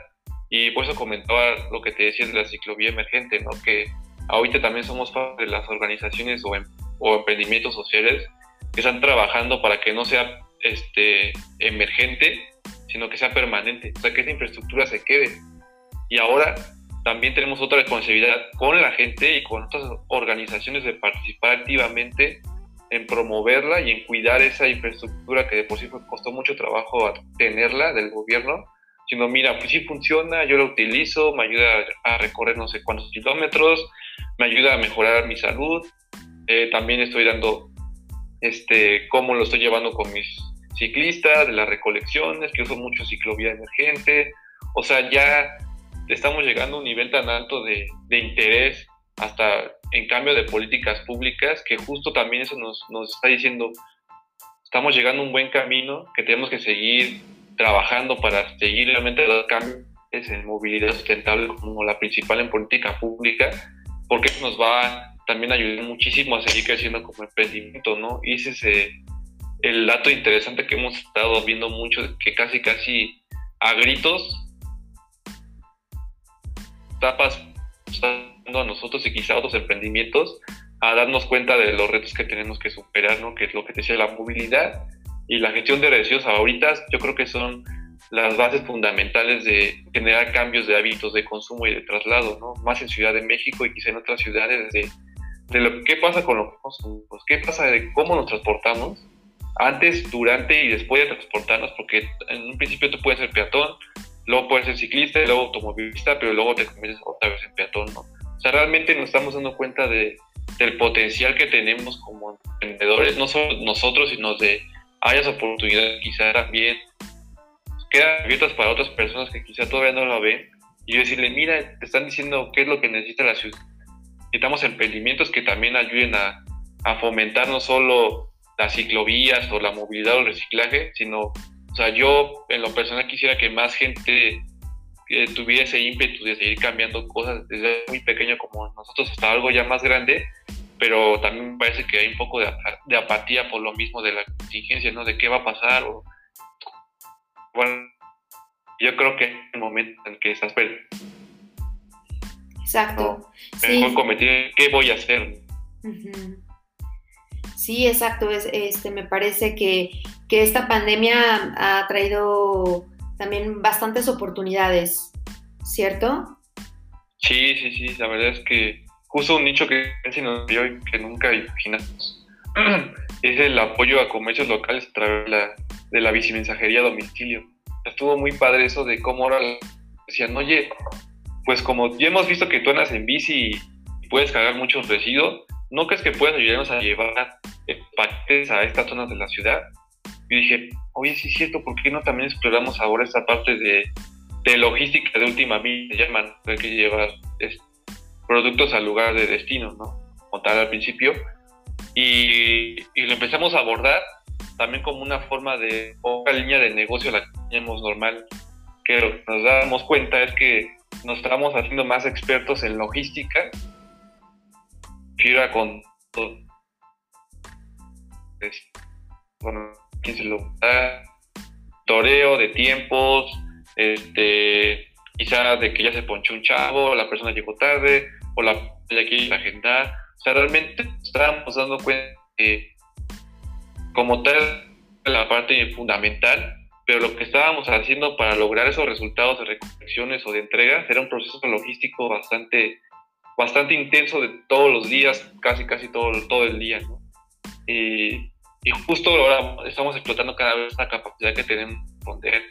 y por eso comentaba lo que te decía de la ciclovía emergente, ¿no? Que ahorita también somos parte de las organizaciones o, em, o emprendimientos sociales que están trabajando para que no sea este, emergente, sino que sea permanente, o sea, que esa infraestructura se quede. Y ahora también tenemos otra responsabilidad con la gente y con otras organizaciones de participar activamente en promoverla y en cuidar esa infraestructura que de por sí costó mucho trabajo tenerla del gobierno, sino mira, pues sí funciona, yo la utilizo, me ayuda a recorrer no sé cuántos kilómetros, me ayuda a mejorar mi salud, eh, también estoy dando este, cómo lo estoy llevando con mis ciclistas, de las recolecciones, que uso mucho ciclovía emergente. O sea, ya estamos llegando a un nivel tan alto de, interés hasta en cambio de políticas públicas, que justo también eso nos, nos está diciendo, estamos llegando a un buen camino, que tenemos que seguir trabajando para seguir realmente los cambios en movilidad sustentable como la principal en política pública, porque eso nos va también a ayudar muchísimo a seguir creciendo como emprendimiento, ¿no? Y ese es el dato interesante que hemos estado viendo mucho, que casi, casi a gritos tapas a nosotros y quizá a otros emprendimientos a darnos cuenta de los retos que tenemos que superar, ¿no? Que es lo que te decía, la movilidad y la gestión de residuos ahorita yo creo que son las bases fundamentales de generar cambios de hábitos de consumo y de traslado, ¿no? Más en Ciudad de México y quizá en otras ciudades de, de lo que pasa con los consumos, qué pasa de cómo nos transportamos antes, durante y después de transportarnos, porque en un principio tú puedes ser peatón, luego puedes ser ciclista, luego automovilista, pero luego te conviertes otra vez en peatón, ¿no? O sea, realmente nos estamos dando cuenta de, del potencial que tenemos como emprendedores, no solo nosotros, sino de hayas oportunidades quizá también quedan abiertas para otras personas que quizá todavía no lo ven y decirle, mira, te están diciendo qué es lo que necesita la ciudad. Necesitamos emprendimientos que también ayuden a fomentar no solo las ciclovías o la movilidad o el reciclaje, sino, o sea, yo en lo personal quisiera que más gente eh, tuviera ese ímpetu de seguir cambiando cosas desde muy pequeño como nosotros hasta algo ya más grande pero también parece que hay un poco de, de apatía por lo mismo de la contingencia, ¿no? De qué va a pasar o... Bueno, yo creo que es el momento en que estás Exacto. Mejor sí. qué voy a hacer. Sí, exacto. Es, este, me parece que, que esta pandemia ha traído también bastantes oportunidades, ¿cierto? Sí, sí, sí. La verdad es que justo un nicho que nos dio y que nunca imaginamos [CLEARS THROAT] es el apoyo a comercios locales a través de la, de la bicimensajería a domicilio. Estuvo muy padre eso de cómo ahora decían, oye, pues como ya hemos visto que tú andas en bici y puedes cargar muchos residuos, ¿no crees que puedas ayudarnos a llevar paquetes a estas zonas de la ciudad? Y dije, oye, sí es cierto, ¿por qué no también exploramos ahora esta parte de, de logística de última milla, llaman, hay que llevar productos al lugar de destino, ¿no? Como tal al principio. Y, y, lo empezamos a abordar también como una forma de otra línea de negocio la que teníamos normal, que lo que nos damos cuenta es que nos estamos haciendo más expertos en logística, fibra con bueno, quién se lo da, toreo de tiempos, este, quizá de que ya se ponchó un chavo, la persona llegó tarde, o la ya quiere agendar. O sea, realmente estábamos dando cuenta que como tal la parte fundamental pero lo que estábamos haciendo para lograr esos resultados de recolecciones o de entregas era un proceso logístico bastante, bastante intenso de todos los días, casi casi todo, todo el día. ¿no? Y, y, justo ahora estamos explotando cada vez la capacidad que tenemos de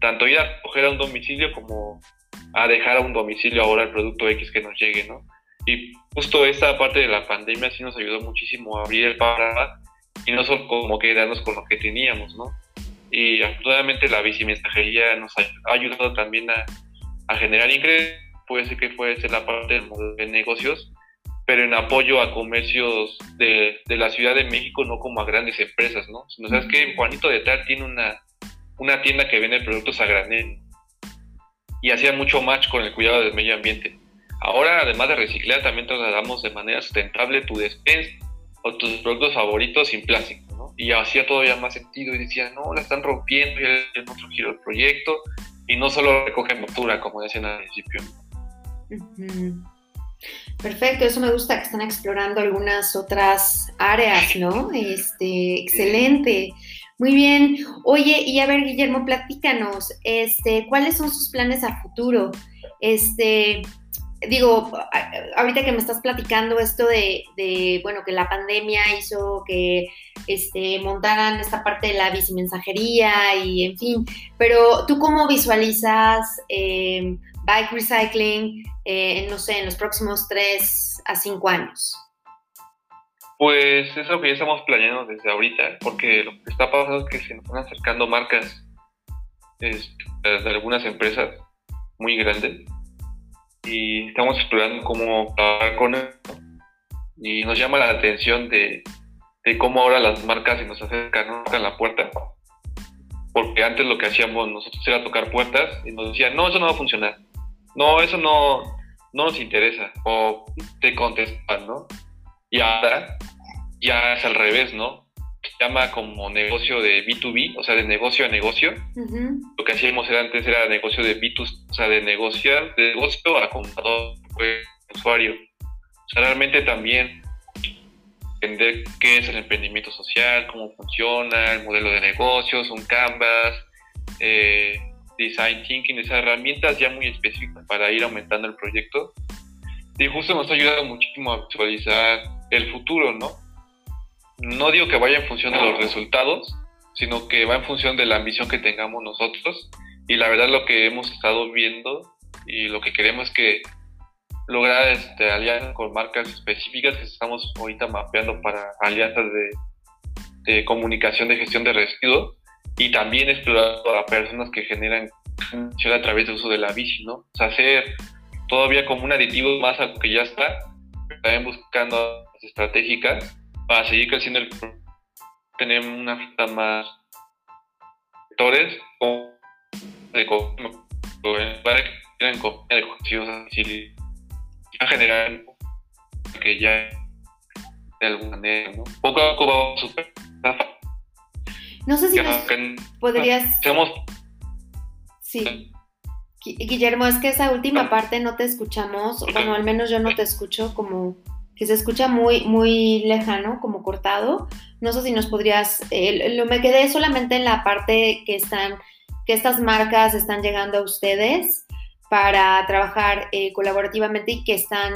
tanto ir a coger a un domicilio como a dejar a un domicilio ahora el producto X que nos llegue, ¿no? Y justo esta parte de la pandemia sí nos ayudó muchísimo a abrir el panorama y no solo como quedarnos con lo que teníamos, ¿no? y afortunadamente la bicimensajería nos ha ayudado también a, a generar ingresos, puede ser que puede ser la parte del modelo de negocios, pero en apoyo a comercios de, de, la Ciudad de México, no como a grandes empresas, ¿no? Sino, ¿sabes que Juanito de Tal tiene una, una tienda que vende productos a granel y hacía mucho match con el cuidado del medio ambiente. Ahora, además de reciclar, también trasladamos de manera sustentable tu despensa o tus productos favoritos sin plástico y hacía todavía más sentido y decía, no, la están rompiendo, y en otro giro el proyecto y no solo recogen basura, como decían al principio. Perfecto, eso me gusta que están explorando algunas otras áreas, ¿no? Este, excelente. Muy bien. Oye, y a ver, Guillermo, platícanos, este, ¿cuáles son sus planes a futuro? Este, digo, ahorita que me estás platicando esto de, bueno, que la pandemia hizo que este, montaran esta parte de la bicimensajería y en fin, pero tú cómo visualizas eh, bike recycling, eh, no sé, en los próximos tres a cinco años? Pues es lo que ya estamos planeando desde ahorita, porque lo que está pasando es que se nos están acercando marcas este, de algunas empresas muy grandes y estamos explorando cómo trabajar con él. Y nos llama la atención de, de cómo ahora las marcas se nos acercan, nos tocan la puerta. Porque antes lo que hacíamos nosotros era tocar puertas y nos decían, no, eso no va a funcionar. No, eso no, no nos interesa. O te contestan, ¿no? Y ahora ya es al revés, ¿no? llama como negocio de B2B, o sea, de negocio a negocio. Lo que hacíamos era, antes era negocio de B2, o sea, de negociar, de negocio a comprador, usuario. O sea, realmente también entender qué es el emprendimiento social, cómo funciona, el modelo de negocios, un canvas, eh, design thinking, esas herramientas ya muy específicas para ir aumentando el proyecto. Y justo nos ha ayudado muchísimo a visualizar el futuro, ¿no? no digo que vaya en función de los resultados, sino que va en función de la ambición que tengamos nosotros. Y la verdad lo que hemos estado viendo y lo que queremos es que lograr este, alianzas con marcas específicas que estamos ahorita mapeando para alianzas de, de comunicación de gestión de residuos y también explorar a personas que generan a través del uso de la bici, ¿no? O sea, hacer todavía como un aditivo más a lo que ya está, también buscando estratégicas para seguir creciendo el tenemos una flota más sectores de para que quieran de a generar que ya de alguna manera, ¿no? No sé si nos podrías... Sí. Guillermo, es que esa última parte no te escuchamos, bueno, al menos yo no te escucho como que se escucha muy, muy lejano, como cortado. No sé si nos podrías, eh, lo, me quedé solamente en la parte que están, que estas marcas están llegando a ustedes para trabajar eh, colaborativamente y que están,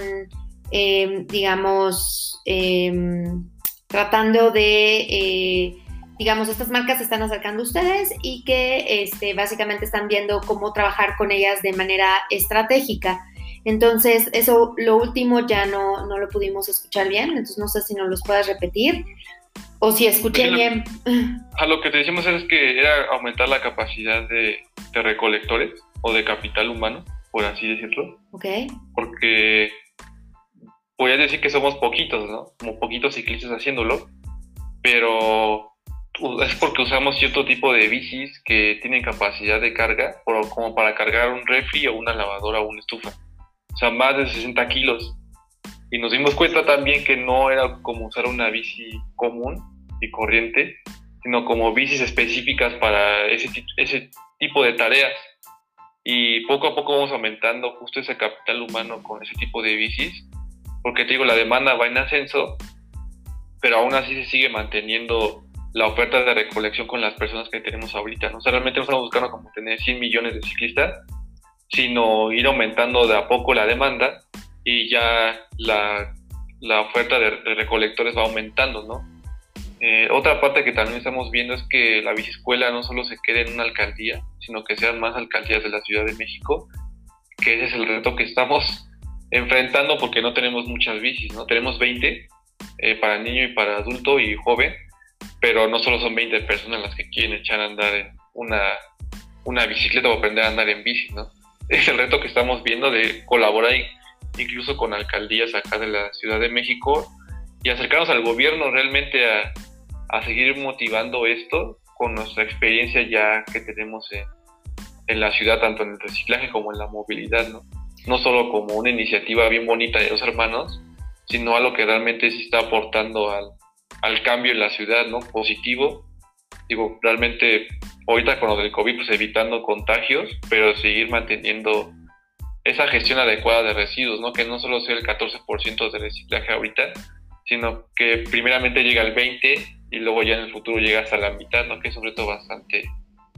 em, digamos, em, tratando de, eh, digamos, estas marcas se están acercando a ustedes y que este, básicamente están viendo cómo trabajar con ellas de manera estratégica. Entonces, eso, lo último ya no, no lo pudimos escuchar bien, entonces no sé si nos los puedas repetir o si escuché bien. [LAUGHS] A lo que te decimos es que era aumentar la capacidad de, de recolectores o de capital humano, por así decirlo. Ok. Porque podrías decir que somos poquitos, ¿no? Como poquitos ciclistas haciéndolo, pero es porque usamos cierto tipo de bicis que tienen capacidad de carga, como para cargar un refri o una lavadora o una estufa. O sea, más de 60 kilos. Y nos dimos cuenta también que no era como usar una bici común y corriente, sino como bicis específicas para ese, ese tipo de tareas y poco a poco vamos aumentando justo ese capital humano con ese tipo de bicis, porque te digo, la demanda va en ascenso, pero aún así se sigue manteniendo la oferta de recolección con las personas que tenemos ahorita, ¿no? O sea, realmente no estamos buscando como tener 100 millones de ciclistas, sino ir aumentando de a poco la demanda y ya la, la oferta de, de recolectores va aumentando, ¿no? Eh, otra parte que también estamos viendo es que la biciescuela no solo se quede en una alcaldía, sino que sean más alcaldías de la Ciudad de México, que ese es el reto que estamos [LAUGHS] enfrentando porque no tenemos muchas bicis, ¿no? Tenemos 20 eh, para niño y para adulto y joven, pero no solo son 20 personas las que quieren echar a andar una, una bicicleta o aprender a andar en bici, ¿no? [LAUGHS] Es el reto que estamos viendo de colaborar incluso con alcaldías acá de la Ciudad de México y acercarnos al gobierno realmente a, a seguir motivando esto con nuestra experiencia ya que tenemos en, en, la ciudad, tanto en el reciclaje como en la movilidad, ¿no? No solo como una iniciativa bien bonita de los hermanos, sino a lo que realmente sí está aportando al, al cambio en la ciudad, ¿no? Positivo. Digo, realmente ahorita con lo del COVID, pues evitando contagios, pero seguir manteniendo esa gestión adecuada de residuos, ¿no? Que no solo sea el 14% de reciclaje ahorita, sino que primeramente llega al 20 y luego ya en el futuro llega hasta la mitad, ¿no? Que es sobre todo bastante,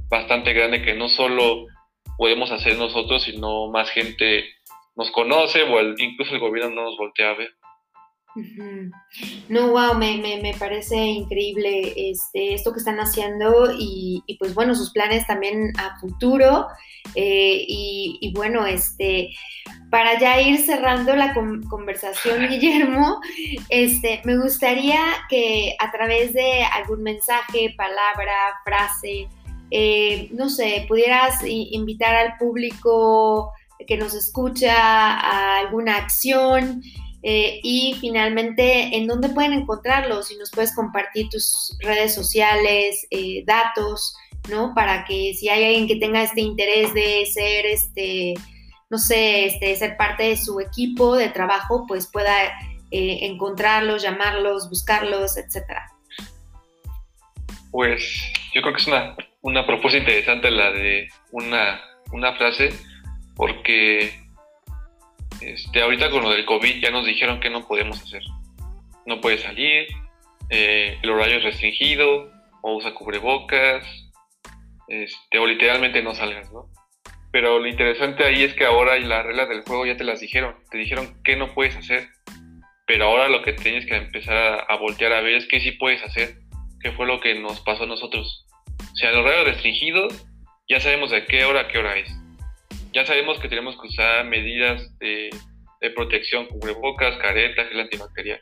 bastante grande que no solo podemos hacer nosotros, sino más gente nos conoce o incluso el gobierno no nos voltea a ver. No, wow, me, me, parece increíble este, esto que están haciendo y, pues bueno, sus planes también a futuro. Eh, y, bueno, este, para ya ir cerrando la conversación, [LAUGHS] Guillermo, este, me gustaría que a través de algún mensaje, palabra, frase, eh, no sé, pudieras invitar al público que nos escucha a alguna acción eh, y finalmente, ¿en dónde pueden encontrarlos? Si nos puedes compartir tus redes sociales, eh, datos, ¿no? Para que si hay alguien que tenga este interés de ser, este, no sé, este, ser parte de su equipo de trabajo, pues pueda eh, encontrarlos, llamarlos, buscarlos, etcétera. Pues yo creo que es una, una propuesta interesante la de una, una frase, porque este, ahorita con lo del COVID ya nos dijeron que no podemos hacer. No puedes salir, eh, el horario es restringido, o usa cubrebocas, este, o literalmente no salgas, ¿no? Pero lo interesante ahí es que ahora las reglas del juego ya te las dijeron, te dijeron qué no puedes hacer, pero ahora lo que tienes que empezar a, a voltear a ver es qué sí puedes hacer, qué fue lo que nos pasó a nosotros. O sea, el horario restringido, ya sabemos de qué hora a qué hora es ya sabemos que tenemos que usar medidas de, protección, cubrebocas, caretas, gel antibacterial.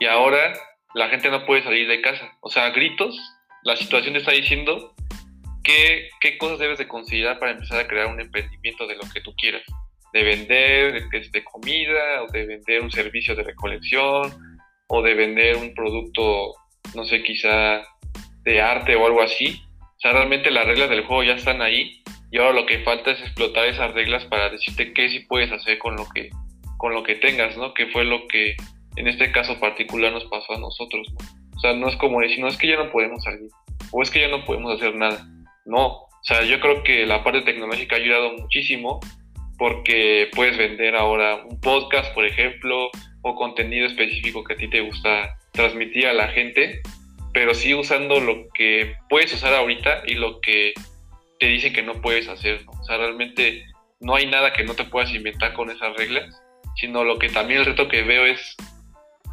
Y ahora la gente no puede salir de casa. O sea, gritos, la situación te está diciendo qué, qué cosas debes de considerar para empezar a crear un emprendimiento de lo que tú quieras. De vender de, de comida, o de vender un servicio de recolección, o de vender un producto, no sé, quizá de arte o algo así. O sea, realmente las reglas del juego ya están ahí y ahora lo que falta es explotar esas reglas para decirte qué sí puedes hacer con lo que, con lo que tengas, ¿no? Que fue lo que en este caso particular nos pasó a nosotros, ¿no? O sea, no es como decir, no es que ya no podemos salir, o es que ya no podemos hacer nada. No, o sea, yo creo que la parte tecnológica ha ayudado muchísimo porque puedes vender ahora un podcast, por ejemplo, o contenido específico que a ti te gusta transmitir a la gente, pero sí usando lo que puedes usar ahorita y lo que te dicen que no puedes hacer. ¿no? O sea, realmente no hay nada que no te puedas inventar con esas reglas, sino lo que también el reto que veo es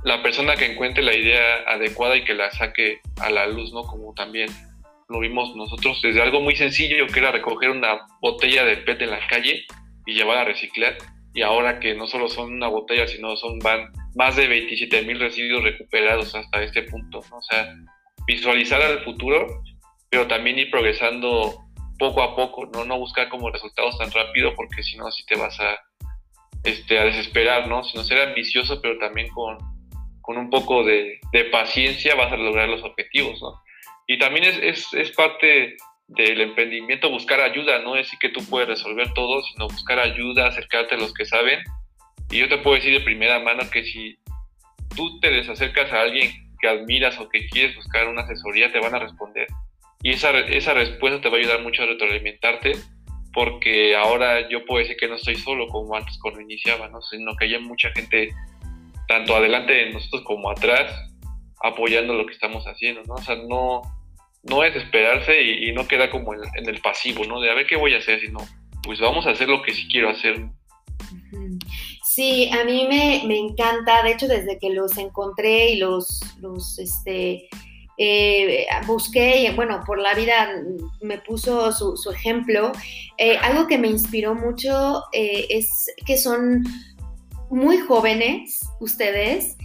la persona que encuentre la idea adecuada y que la saque a la luz, ¿no? Como también lo vimos nosotros desde algo muy sencillo que era recoger una botella de PET en la calle y llevar a reciclar y ahora que no solo son una botella, sino son van más de 27 mil residuos recuperados hasta este punto, ¿no? O sea, visualizar al futuro, pero también ir progresando poco a poco, ¿no? No buscar como resultados tan rápido porque si no, así te vas a, este, a desesperar, ¿no? Sino ser ambicioso, pero también con, con un poco de, de, paciencia vas a lograr los objetivos, ¿no? Y también es, es, es, parte del emprendimiento buscar ayuda, no es decir que tú puedes resolver todo, sino buscar ayuda, acercarte a los que saben. Y yo te puedo decir de primera mano que si tú te desacercas a alguien que admiras o que quieres buscar una asesoría, te van a responder. Y esa, esa respuesta te va a ayudar mucho a retroalimentarte, porque ahora yo puedo decir que no estoy solo como antes cuando iniciaba, ¿no? sino que hay mucha gente tanto adelante de nosotros como atrás, apoyando lo que estamos haciendo, ¿no? O sea, no, no es esperarse y, no queda como en, el pasivo, ¿no? De a ver qué voy a hacer, sino, pues vamos a hacer lo que sí quiero hacer. Sí, a mí me, me encanta, de hecho, desde que los encontré y los, los este, eh, busqué, y bueno, por la vida me puso su, su ejemplo. Eh, algo que me inspiró mucho eh, es que son muy jóvenes ustedes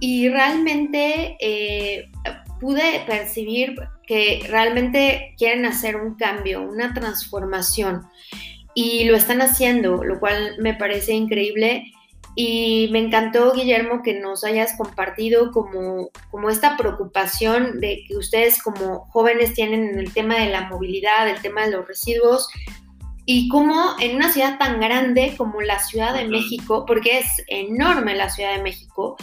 y realmente eh, pude percibir que realmente quieren hacer un cambio, una transformación y lo están haciendo, lo cual me parece increíble. Y me encantó, Guillermo, que nos hayas compartido como, como esta preocupación de que ustedes como jóvenes tienen en el tema de la movilidad, el tema de los residuos, y cómo en una ciudad tan grande como la Ciudad de México, porque es enorme la Ciudad de México,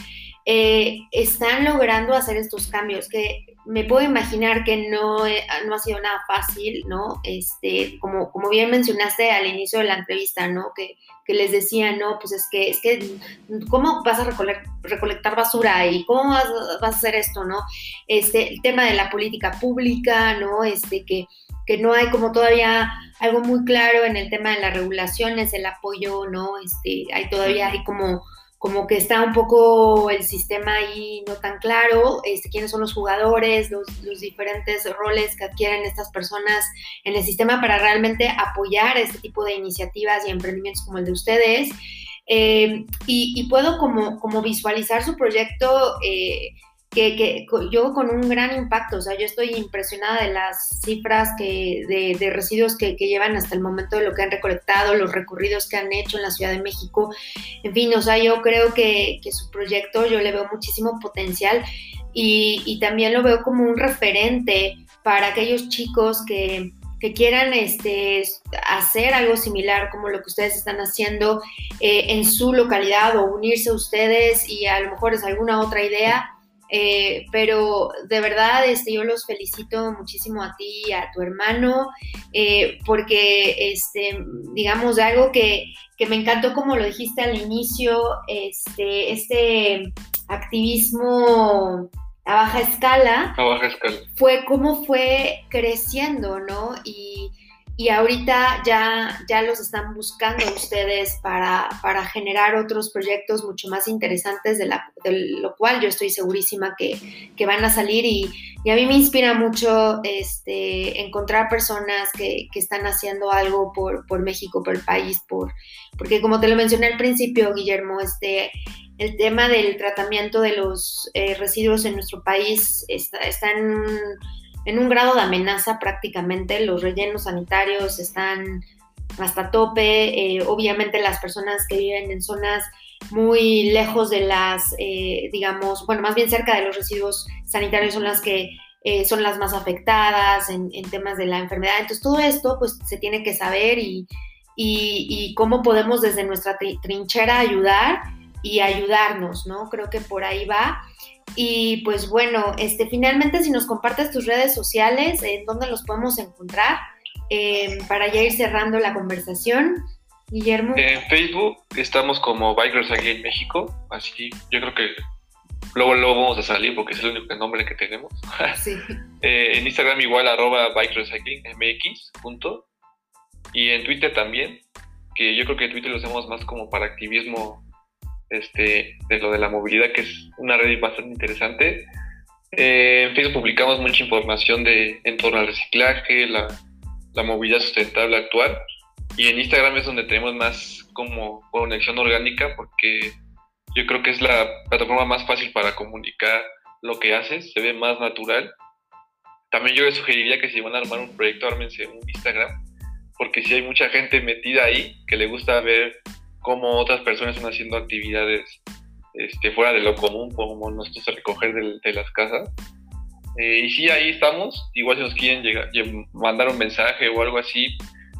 eh, están logrando hacer estos cambios que me puedo imaginar que no, eh, no ha sido nada fácil, ¿no? Este, como, como bien mencionaste al inicio de la entrevista, ¿no? Que, que les decía, no, pues es que, es que, ¿cómo vas a recolectar basura y cómo vas, a hacer esto, ¿no? Este, el tema de la política pública, ¿no? Este, que, que no hay como todavía algo muy claro en el tema de las regulaciones, el apoyo, ¿no? Este, hay todavía, hay como, como que está un poco el sistema ahí no tan claro, este, quiénes son los jugadores, los, diferentes roles que adquieren estas personas en el sistema para realmente apoyar este tipo de iniciativas y emprendimientos como el de ustedes. Eh, y, y, puedo como, como visualizar su proyecto eh, que, yo con un gran impacto, o sea, yo estoy impresionada de las cifras que, de, residuos que, llevan hasta el momento de lo que han recolectado, los recorridos que han hecho en la Ciudad de México, en fin, o sea, yo creo que, su proyecto, yo le veo muchísimo potencial y, también lo veo como un referente para aquellos chicos que, quieran este, hacer algo similar como lo que ustedes están haciendo eh, en su localidad o unirse a ustedes y a lo mejor es alguna otra idea, eh, pero de verdad este, yo los felicito muchísimo a ti y a tu hermano, eh, porque, este, digamos, algo que, que, me encantó, como lo dijiste al inicio, este, este activismo a baja escala, a baja escala. fue cómo fue creciendo, ¿no? Y, y ahorita ya, ya los están buscando ustedes para, para generar otros proyectos mucho más interesantes, de, la, lo cual yo estoy segurísima que, que van a salir y, y, a mí me inspira mucho este, encontrar personas que, que están haciendo algo por, por, México, por el país, por, porque como te lo mencioné al principio, Guillermo, este, el tema del tratamiento de los eh, residuos en nuestro país está, está en en un grado de amenaza prácticamente. Los rellenos sanitarios están hasta tope. Eh, obviamente las personas que viven en zonas muy lejos de las, eh, digamos, bueno, más bien cerca de los residuos sanitarios son las que eh, son las más afectadas en, temas de la enfermedad. Entonces todo esto pues se tiene que saber y, y, cómo podemos desde nuestra trinchera ayudar y ayudarnos, ¿no? Creo que por ahí va. Y pues bueno, este, finalmente si nos compartes tus redes sociales, en dónde los podemos encontrar, eh, para ya ir cerrando la conversación. Guillermo. En Facebook estamos como Bikers Again México, así yo creo que luego luego vamos a salir porque es el único nombre que tenemos. [LAUGHS] Sí. Eh, en Instagram igual arroba Bikers MX, punto. Y en Twitter también, que yo creo que Twitter lo hacemos más como para activismo este, de lo de la movilidad, que es una red bastante interesante. Eh, en Facebook publicamos mucha información de, en torno al reciclaje, la, la movilidad sustentable actual. Y en Instagram es donde tenemos más como conexión orgánica porque yo creo que es la plataforma más fácil para comunicar lo que haces, se ve más natural. También yo les sugeriría que si van a armar un proyecto, ármense un Instagram, porque si hay mucha gente metida ahí que le gusta ver cómo otras personas están haciendo actividades este, fuera de lo común, como nosotros recoger de, las casas. Eh, y sí, ahí estamos. Igual si nos quieren llegar, mandar un mensaje o algo así,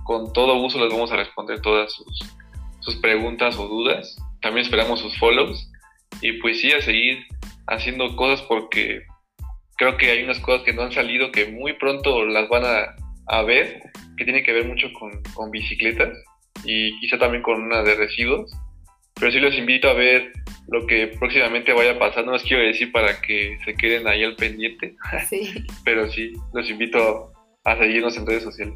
con todo gusto les vamos a responder todas sus, sus preguntas o dudas. También esperamos sus follows. Y pues sí, a seguir haciendo cosas porque creo que hay unas cosas que no han salido que muy pronto las van a, a ver, que tiene que ver mucho con, con bicicletas y quizá también con una de residuos. Pero sí los invito a ver lo que próximamente vaya a pasar. No les quiero decir para que se queden ahí al pendiente. [LAUGHS] Sí. Pero sí, los invito a seguirnos en redes sociales.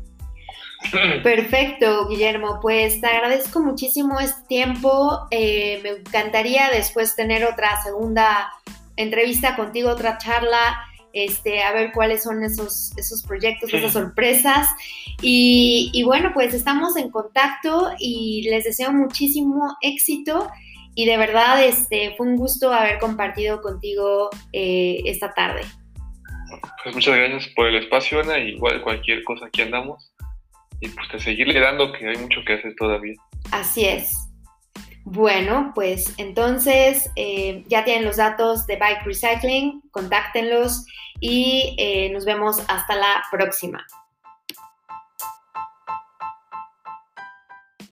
[CLEARS THROAT] Perfecto, Guillermo. Pues te agradezco muchísimo este tiempo. Eh, me encantaría después tener otra segunda entrevista contigo, otra charla este, a ver cuáles son esos, esos proyectos, esas sorpresas. Y, bueno, pues estamos en contacto y les deseo muchísimo éxito. Y de verdad, este, fue un gusto haber compartido contigo eh, esta tarde. Pues muchas gracias por el espacio, Ana. Igual cualquier cosa aquí andamos. Y pues a seguirle dando que hay mucho que hacer todavía. Así es. Bueno, pues entonces eh, ya tienen los datos de Bike Recycling, contáctenlos y eh, nos vemos hasta la próxima.